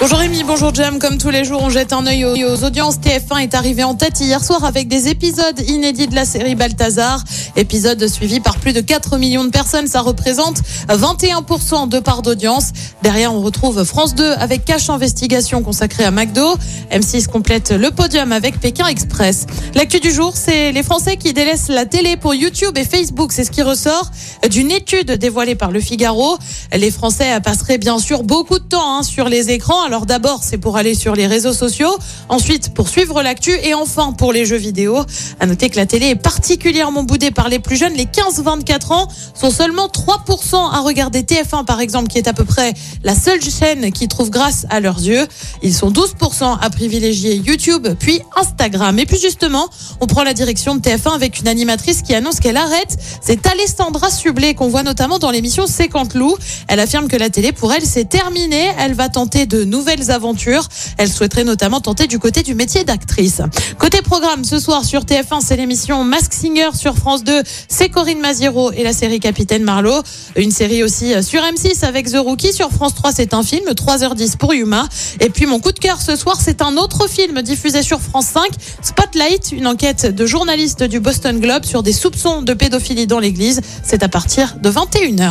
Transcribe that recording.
Bonjour Rémi, bonjour Jam. Comme tous les jours, on jette un œil aux, audiences. TF1 est arrivé en tête hier soir avec des épisodes inédits de la série Balthazar. Épisode suivi par plus de 4 millions de personnes. Ça représente 21% de part d'audience. Derrière, on retrouve France 2 avec Cache Investigation consacré à McDo. M6 complète le podium avec Pékin Express. L'actu du jour, c'est les Français qui délaissent la télé pour YouTube et Facebook. C'est ce qui ressort d'une étude dévoilée par Le Figaro. Les Français passeraient bien sûr beaucoup de temps hein, sur les écrans. Alors d'abord, c'est pour aller sur les réseaux sociaux, ensuite pour suivre l'actu et enfin pour les jeux vidéo. À noter que la télé est particulièrement boudée par les plus jeunes. Les 15-24 ans sont seulement 3% à regarder TF1 par exemple, qui est à peu près la seule chaîne qui trouve grâce à leurs yeux. Ils sont 12% à privilégier YouTube, puis Instagram. Et puis justement, on prend la direction de TF1 avec une animatrice qui annonce qu'elle arrête. C'est Alessandra Sublet qu'on voit notamment dans l'émission C'est quand. Elle affirme que la télé pour elle c'est terminé. Elle va tenter de nouvelles aventures. Elle souhaiterait notamment tenter du côté du métier d'actrice. Côté programme, ce soir sur TF1, c'est l'émission Mask Singer sur France 2. C'est Corinne Maziero et la série Capitaine Marlowe. Une série aussi sur M6 avec The Rookie. Sur France 3, c'est un film, 3h10 pour Yuma. Et puis mon coup de cœur ce soir, c'est un autre film diffusé sur France 5, Spotlight, une enquête de journalistes du Boston Globe sur des soupçons de pédophilie dans l'église. C'est à partir de 21h.